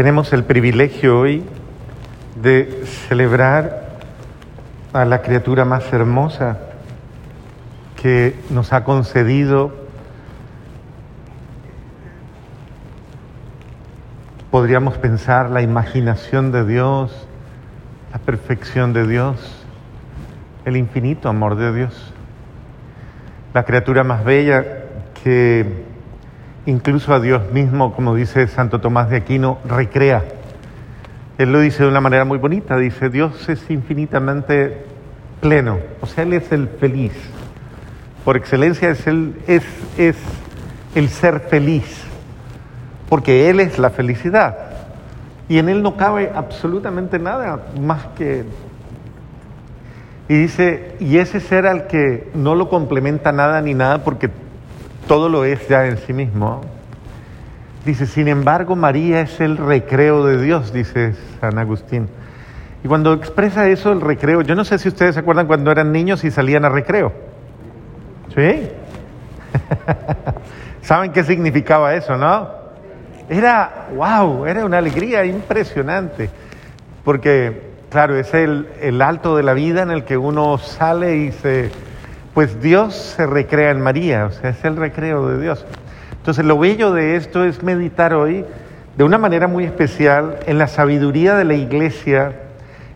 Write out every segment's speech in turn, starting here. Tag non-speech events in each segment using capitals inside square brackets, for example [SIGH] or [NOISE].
tenemos el privilegio hoy de celebrar a la criatura más hermosa que nos ha concedido, podríamos pensar, la imaginación de Dios, la perfección de Dios, el infinito amor de Dios. La criatura más bella que incluso a Dios mismo, como dice Santo Tomás de Aquino, recrea. Él lo dice de una manera muy bonita, dice, Dios es infinitamente pleno, o sea, Él es el feliz. Por excelencia es el, es, es el ser feliz, porque Él es la felicidad. Y en Él no cabe absolutamente nada más que... Y dice, y ese ser al que no lo complementa nada ni nada porque todo lo es ya en sí mismo. Dice, sin embargo, María es el recreo de Dios, dice San Agustín. Y cuando expresa eso, el recreo, yo no sé si ustedes se acuerdan cuando eran niños y salían a recreo. ¿Sí? [LAUGHS] ¿Saben qué significaba eso, no? Era, wow, era una alegría impresionante. Porque, claro, es el, el alto de la vida en el que uno sale y se pues Dios se recrea en María, o sea, es el recreo de Dios. Entonces lo bello de esto es meditar hoy de una manera muy especial en la sabiduría de la iglesia.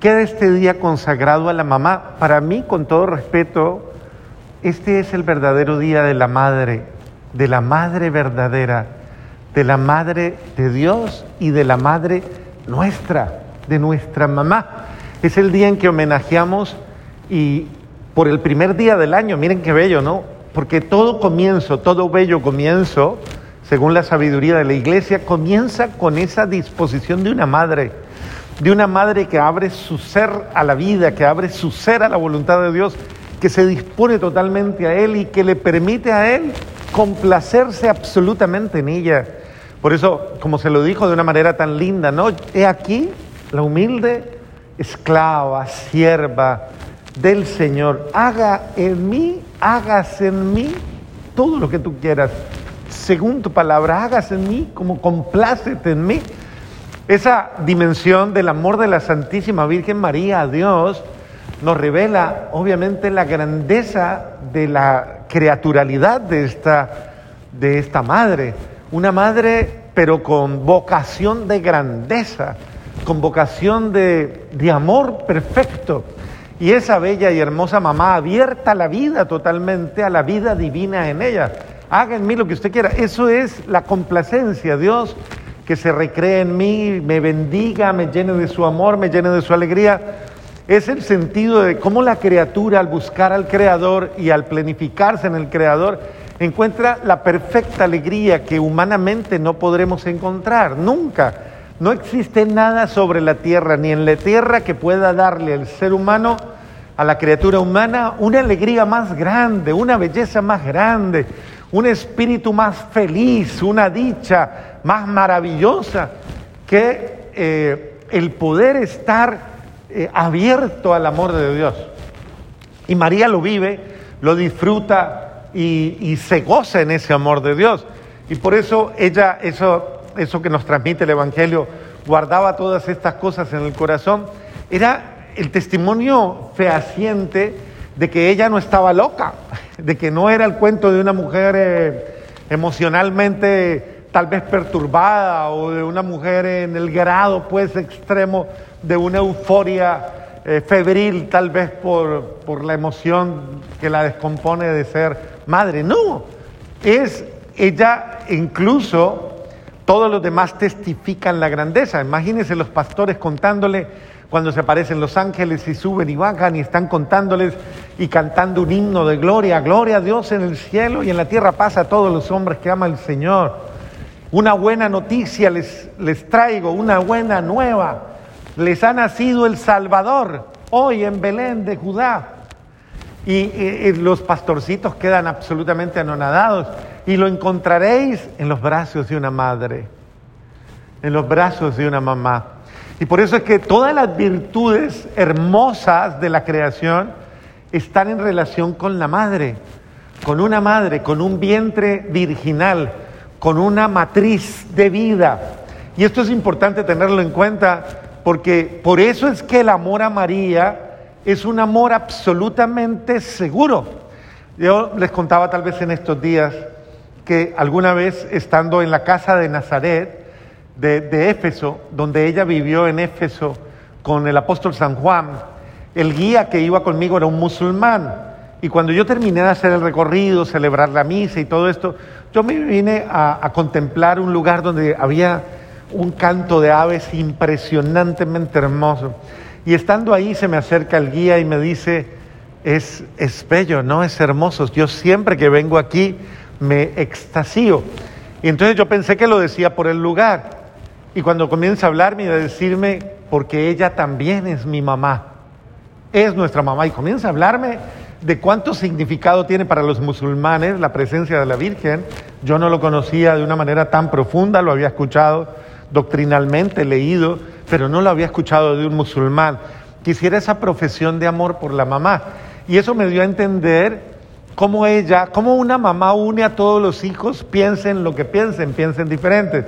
Queda este día consagrado a la mamá. Para mí, con todo respeto, este es el verdadero día de la madre, de la madre verdadera, de la madre de Dios y de la madre nuestra, de nuestra mamá. Es el día en que homenajeamos y por el primer día del año. Miren qué bello, ¿no? Porque todo comienzo, todo bello comienzo, según la sabiduría de la iglesia, comienza con esa disposición de una madre, de una madre que abre su ser a la vida, que abre su ser a la voluntad de Dios, que se dispone totalmente a Él y que le permite a Él complacerse absolutamente en ella. Por eso, como se lo dijo de una manera tan linda, ¿no? He aquí la humilde esclava, sierva, del Señor. Haga en mí, hagas en mí todo lo que tú quieras. Según tu palabra, hagas en mí como complácete en mí. Esa dimensión del amor de la Santísima Virgen María a Dios nos revela obviamente la grandeza de la creaturalidad de esta, de esta madre. Una madre pero con vocación de grandeza, con vocación de, de amor perfecto y esa bella y hermosa mamá abierta la vida totalmente, a la vida divina en ella. Haga en mí lo que usted quiera. Eso es la complacencia. Dios que se recree en mí, me bendiga, me llene de su amor, me llene de su alegría. Es el sentido de cómo la criatura al buscar al Creador y al planificarse en el Creador encuentra la perfecta alegría que humanamente no podremos encontrar, nunca. No existe nada sobre la tierra, ni en la tierra que pueda darle al ser humano, a la criatura humana, una alegría más grande, una belleza más grande, un espíritu más feliz, una dicha más maravillosa que eh, el poder estar eh, abierto al amor de Dios. Y María lo vive, lo disfruta y, y se goza en ese amor de Dios. Y por eso ella, eso eso que nos transmite el Evangelio, guardaba todas estas cosas en el corazón, era el testimonio fehaciente de que ella no estaba loca, de que no era el cuento de una mujer eh, emocionalmente tal vez perturbada o de una mujer en el grado pues extremo de una euforia eh, febril tal vez por, por la emoción que la descompone de ser madre. No, es ella incluso todos los demás testifican la grandeza. Imagínense los pastores contándole cuando se aparecen los ángeles y suben y bajan y están contándoles y cantando un himno de gloria, gloria a Dios en el cielo y en la tierra pasa a todos los hombres que ama el Señor. Una buena noticia les, les traigo, una buena nueva. Les ha nacido el Salvador hoy en Belén de Judá. Y, los pastorcitos quedan absolutamente anonadados. Y lo encontraréis en los brazos de una madre, en los brazos de una mamá. Y por eso es que todas las virtudes hermosas de la creación están en relación con la madre, con una madre, con un vientre virginal, con una matriz de vida. Y esto es importante tenerlo en cuenta porque por eso es que el amor a María es un amor absolutamente seguro. Yo les contaba tal vez en estos días que alguna vez estando en la casa de Nazaret, de, Éfeso, donde ella vivió en Éfeso con el apóstol San Juan, el guía que iba conmigo era un musulmán. Y cuando yo terminé de hacer el recorrido, celebrar la misa y todo esto, yo me vine a, a contemplar un lugar donde había un canto de aves impresionantemente hermoso. Y estando ahí se me acerca el guía y me dice, es, es bello, ¿no? Es hermoso. Yo siempre que vengo aquí me extasío. Y entonces yo pensé que lo decía por el lugar. Y cuando comienza a hablarme y a decirme, porque ella también es mi mamá, es nuestra mamá, y comienza a hablarme de cuánto significado tiene para los musulmanes la presencia de la Virgen. Yo no lo conocía de una manera tan profunda, lo había escuchado doctrinalmente, leído, pero no lo había escuchado de un musulmán. Quisiera esa profesión de amor por la mamá. Y eso me dio a entender cómo ella, cómo una mamá une a todos los hijos, piensen lo que piensen, piensen diferentes.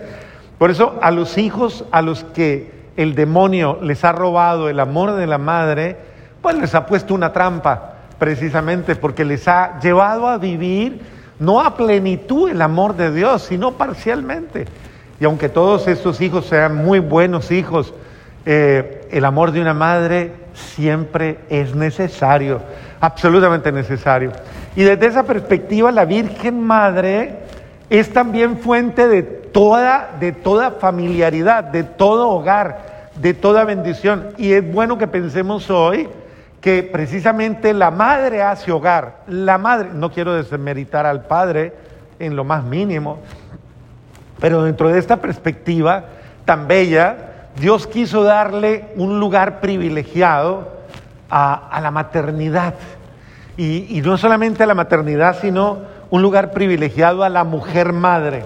Por eso a los hijos a los que el demonio les ha robado el amor de la madre, pues les ha puesto una trampa, precisamente porque les ha llevado a vivir no a plenitud el amor de Dios, sino parcialmente. Y aunque todos estos hijos sean muy buenos hijos, eh, el amor de una madre siempre es necesario, absolutamente necesario. Y desde esa perspectiva, la Virgen Madre es también fuente de toda, de toda familiaridad, de todo hogar, de toda bendición. Y es bueno que pensemos hoy que precisamente la madre hace hogar. La madre, no quiero desmeritar al padre en lo más mínimo, pero dentro de esta perspectiva tan bella, Dios quiso darle un lugar privilegiado a, la maternidad. Y, y, no solamente a la maternidad, sino un lugar privilegiado a la mujer madre.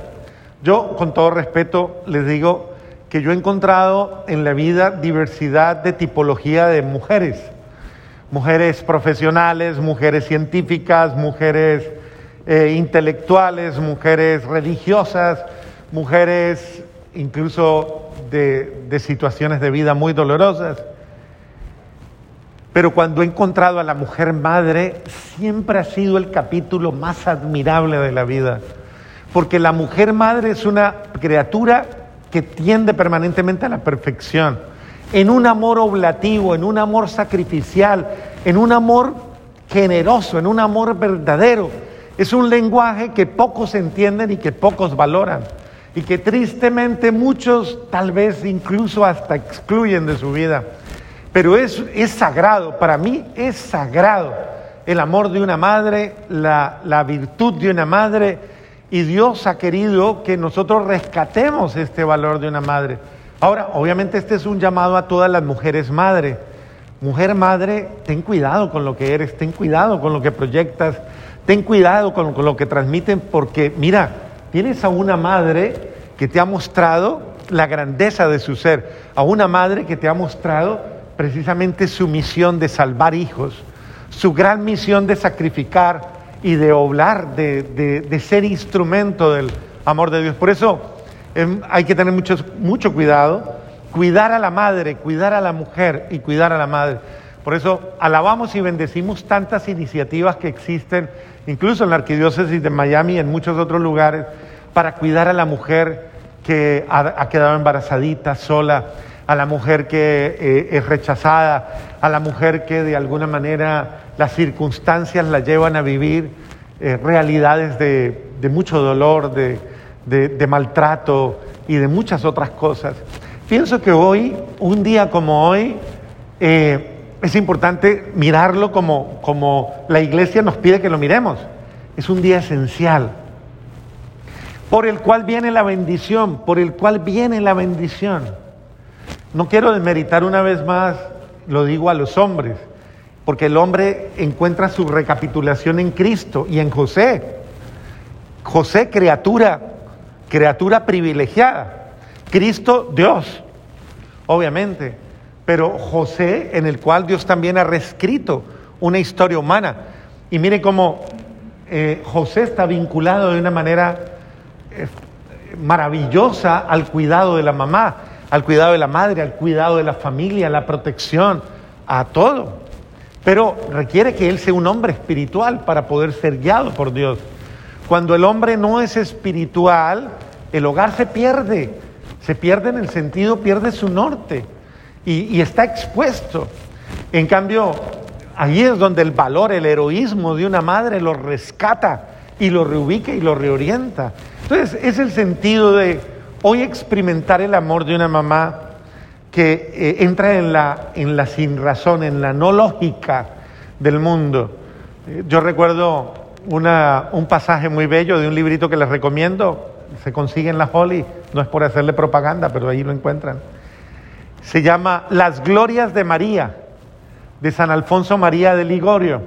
Yo, con todo respeto, les digo que yo he encontrado en la vida diversidad de tipología de mujeres. Mujeres profesionales, mujeres científicas, mujeres eh, intelectuales, mujeres religiosas, mujeres incluso de, situaciones de vida muy dolorosas. Pero cuando he encontrado a la mujer madre, siempre ha sido el capítulo más admirable de la vida. Porque la mujer madre es una criatura que tiende permanentemente a la perfección, en un amor oblativo, en un amor sacrificial, en un amor generoso, en un amor verdadero. Es un lenguaje que pocos entienden y que pocos valoran y que tristemente muchos tal vez incluso hasta excluyen de su vida. Pero es, es sagrado, para mí es sagrado el amor de una madre, la, la virtud de una madre, y Dios ha querido que nosotros rescatemos este valor de una madre. Ahora, obviamente este es un llamado a todas las mujeres madre. Mujer madre, ten cuidado con lo que eres, ten cuidado con lo que proyectas, ten cuidado con, con lo que transmiten, porque mira, tienes a una madre que te ha mostrado la grandeza de su ser, a una madre que te ha mostrado precisamente su misión de salvar hijos, su gran misión de sacrificar y de oblar, de, de, ser instrumento del amor de Dios. Por eso eh, hay que tener mucho, mucho cuidado, cuidar a la madre, cuidar a la mujer y cuidar a la madre. Por eso alabamos y bendecimos tantas iniciativas que existen, incluso en la Arquidiócesis de Miami y en muchos otros lugares, para cuidar a la mujer que ha, quedado embarazadita, sola, a la mujer que eh, es rechazada, a la mujer que de alguna manera las circunstancias la llevan a vivir eh, realidades de, mucho dolor, de, maltrato y de muchas otras cosas. Pienso que hoy, un día como hoy, eh, es importante mirarlo como, como la iglesia nos pide que lo miremos. Es un día esencial, por el cual viene la bendición, por el cual viene la bendición. No quiero desmeritar una vez más, lo digo a los hombres, porque el hombre encuentra su recapitulación en Cristo y en José. José, criatura, criatura privilegiada. Cristo, Dios, obviamente. Pero José, en el cual Dios también ha reescrito una historia humana. Y mire cómo eh, José está vinculado de una manera eh, maravillosa al cuidado de la mamá, al cuidado de la madre, al cuidado de la familia, a la protección, a todo. Pero requiere que él sea un hombre espiritual para poder ser guiado por Dios. Cuando el hombre no es espiritual, el hogar se pierde, se pierde en el sentido, pierde su norte y, está expuesto. En cambio, ahí es donde el valor, el heroísmo de una madre lo rescata y lo reubica y lo reorienta. Entonces, es el sentido de hoy experimentar el amor de una mamá que eh, entra en la, en la sin razón, en la no lógica del mundo. Eh, yo recuerdo una, un pasaje muy bello de un librito que les recomiendo, se consigue en la Holly, no es por hacerle propaganda, pero ahí lo encuentran. Se llama Las Glorias de María, de San Alfonso María de Ligorio.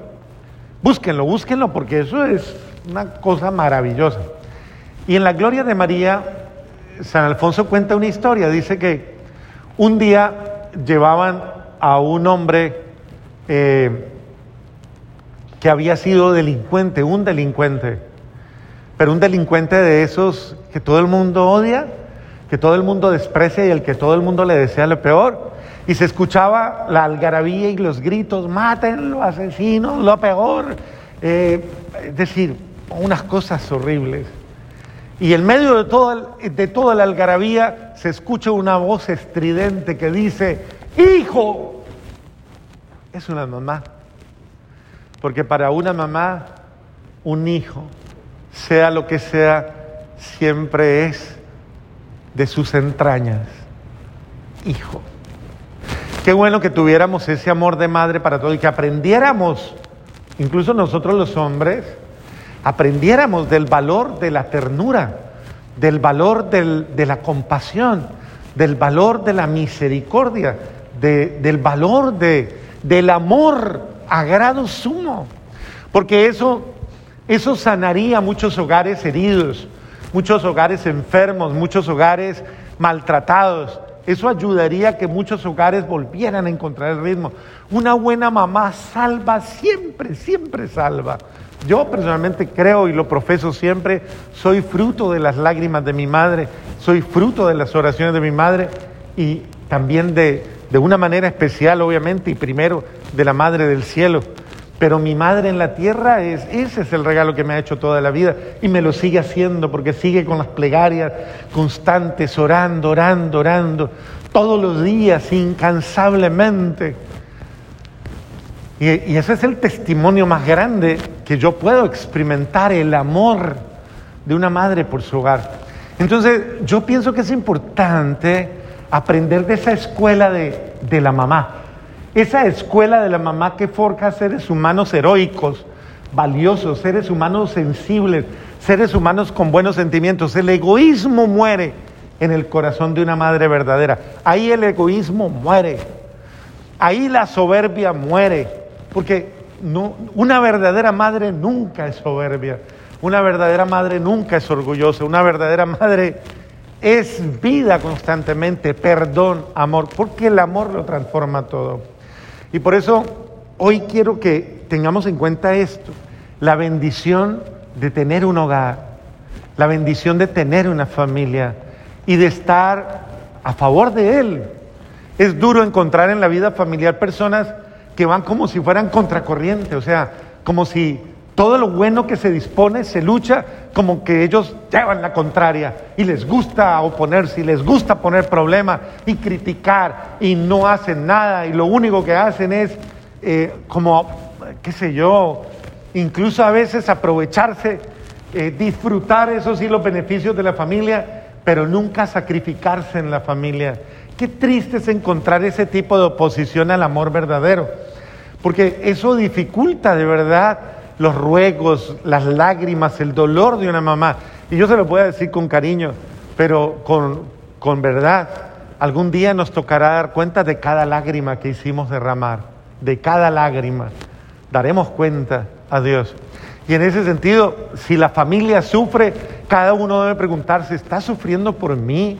Búsquenlo, búsquenlo, porque eso es una cosa maravillosa. Y en la Gloria de María, San Alfonso cuenta una historia, dice que un día llevaban a un hombre eh, que había sido delincuente, un delincuente, pero un delincuente de esos que todo el mundo odia, que todo el mundo desprecia y el que todo el mundo le desea lo peor. Y se escuchaba la algarabía y los gritos, mátenlo, asesinos, lo peor. Eh, es decir, unas cosas horribles. Y en medio de, de toda la algarabía se escucha una voz estridente que dice, hijo, es una mamá. Porque para una mamá, un hijo, sea lo que sea, siempre es de sus entrañas, hijo. Qué bueno que tuviéramos ese amor de madre para todo y que aprendiéramos, incluso nosotros los hombres, aprendiéramos del valor de la ternura, del valor de la compasión, del valor de la misericordia, del valor de, del amor a grado sumo. Porque eso, eso sanaría muchos hogares heridos, muchos hogares enfermos, muchos hogares maltratados. Eso ayudaría a que muchos hogares volvieran a encontrar el ritmo. Una buena mamá salva siempre, siempre salva. Yo personalmente creo y lo profeso siempre, soy fruto de las lágrimas de mi madre, soy fruto de las oraciones de mi madre y también de, de una manera especial, obviamente, y primero de la Madre del Cielo. Pero mi madre en la tierra es, ese es el regalo que me ha hecho toda la vida y me lo sigue haciendo porque sigue con las plegarias constantes, orando, orando, orando, todos los días, incansablemente. Y, ese es el testimonio más grande que yo puedo experimentar, el amor de una madre por su hogar. Entonces, yo pienso que es importante aprender de esa escuela de, de la mamá, esa escuela de la mamá que forja seres humanos heroicos, valiosos, seres humanos sensibles, seres humanos con buenos sentimientos. El egoísmo muere en el corazón de una madre verdadera. Ahí el egoísmo muere. Ahí la soberbia muere. Porque una verdadera madre nunca es soberbia, una verdadera madre nunca es orgullosa, una verdadera madre es vida constantemente, perdón, amor, porque el amor lo transforma todo. Y por eso hoy quiero que tengamos en cuenta esto, la bendición de tener un hogar, la bendición de tener una familia y de estar a favor de él. Es duro encontrar en la vida familiar personas que van como si fueran contracorriente, o sea, como si todo lo bueno que se dispone se lucha como que ellos llevan la contraria y les gusta oponerse y les gusta poner problemas y criticar y no hacen nada y lo único que hacen es eh, como, qué sé yo, incluso a veces aprovecharse, eh, disfrutar, eso sí, los beneficios de la familia, pero nunca sacrificarse en la familia. Qué triste es encontrar ese tipo de oposición al amor verdadero, porque eso dificulta de verdad los ruegos, las lágrimas, el dolor de una mamá. Y yo se lo puedo decir con cariño, pero con, con verdad. Algún día nos tocará dar cuenta de cada lágrima que hicimos derramar, de cada lágrima. Daremos cuenta a Dios. Y en ese sentido, si la familia sufre, cada uno debe preguntarse, ¿está sufriendo por mí?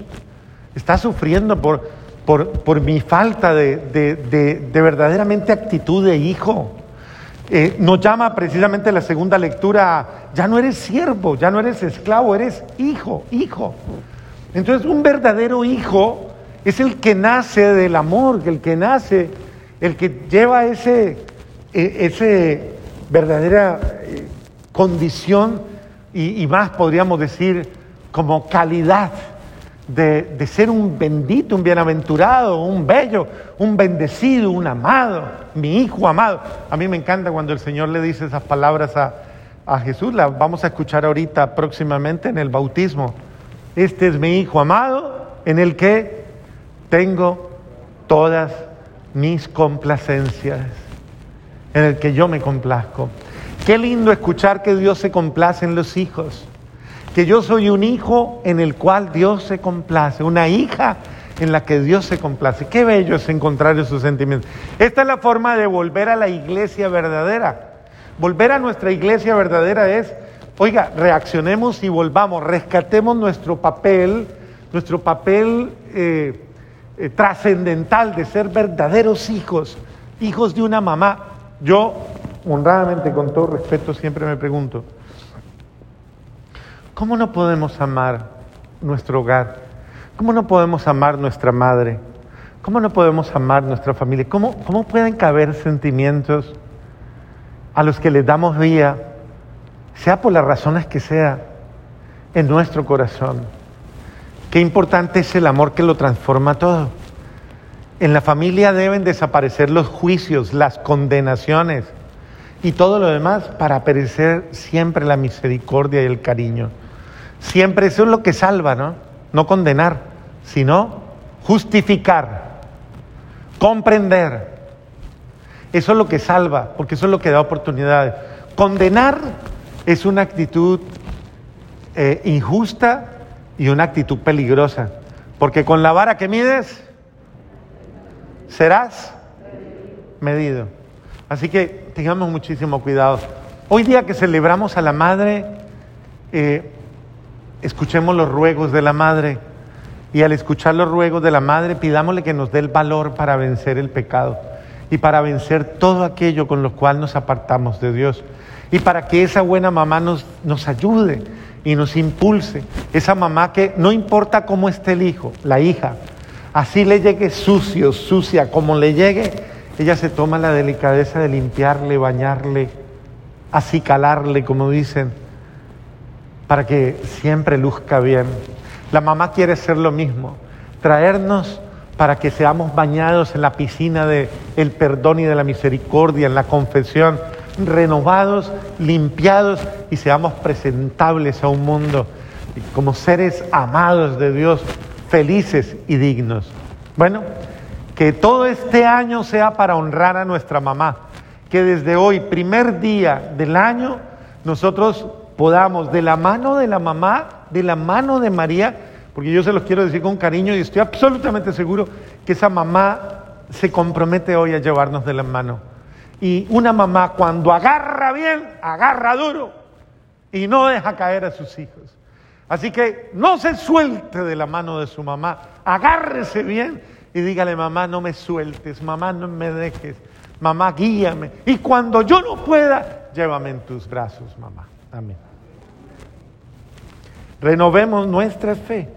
está sufriendo por, por, por mi falta de, de, de, verdaderamente actitud de hijo. Eh, nos llama precisamente la segunda lectura, ya no eres siervo, ya no eres esclavo, eres hijo, hijo. Entonces un verdadero hijo es el que nace del amor, el que nace, el que lleva ese, e, ese verdadera eh, condición y, y más podríamos decir como calidad de, ser un bendito, un bienaventurado, un bello, un bendecido, un amado, mi hijo amado. A mí me encanta cuando el Señor le dice esas palabras a, a Jesús, las vamos a escuchar ahorita próximamente en el bautismo. Este es mi hijo amado en el que tengo todas mis complacencias, en el que yo me complazco. Qué lindo escuchar que Dios se complace en los hijos que yo soy un hijo en el cual Dios se complace, una hija en la que Dios se complace. Qué bello es encontrar esos sentimientos. Esta es la forma de volver a la iglesia verdadera. Volver a nuestra iglesia verdadera es, oiga, reaccionemos y volvamos, rescatemos nuestro papel, nuestro papel eh, eh, trascendental de ser verdaderos hijos, hijos de una mamá. Yo, honradamente, con todo respeto, siempre me pregunto, ¿Cómo no podemos amar nuestro hogar? ¿Cómo no podemos amar nuestra madre? ¿Cómo no podemos amar nuestra familia? ¿Cómo, cómo pueden caber sentimientos a los que les damos vía, sea por las razones que sea, en nuestro corazón? Qué importante es el amor que lo transforma todo. En la familia deben desaparecer los juicios, las condenaciones y todo lo demás para aparecer siempre la misericordia y el cariño. Siempre eso es lo que salva, ¿no? No condenar, sino justificar, comprender. Eso es lo que salva, porque eso es lo que da oportunidades. Condenar es una actitud eh, injusta y una actitud peligrosa, porque con la vara que mides serás medido. Así que tengamos muchísimo cuidado. Hoy día que celebramos a la Madre, eh, escuchemos los ruegos de la Madre. Y al escuchar los ruegos de la Madre pidámosle que nos dé el valor para vencer el pecado y para vencer todo aquello con lo cual nos apartamos de Dios. Y para que esa buena mamá nos, nos ayude y nos impulse. Esa mamá que no importa cómo esté el hijo, la hija, así le llegue sucio, sucia, como le llegue, ella se toma la delicadeza de limpiarle, bañarle, acicalarle, como dicen para que siempre luzca bien. La mamá quiere ser lo mismo, traernos para que seamos bañados en la piscina del el perdón y de la misericordia, en la confesión, renovados, limpiados y seamos presentables a un mundo como seres amados de Dios, felices y dignos. Bueno, que todo este año sea para honrar a nuestra mamá, que desde hoy, primer día del año, nosotros podamos, de la mano de la mamá, de la mano de María, porque yo se los quiero decir con cariño y estoy absolutamente seguro que esa mamá se compromete hoy a llevarnos de la mano. Y una mamá cuando agarra bien, agarra duro y no deja caer a sus hijos. Así que no se suelte de la mano de su mamá, agárrese bien y dígale, mamá, no me sueltes, mamá, no me dejes, mamá, guíame. Y cuando yo no pueda, llévame en tus brazos, mamá. Amén. Renovemos nuestra fe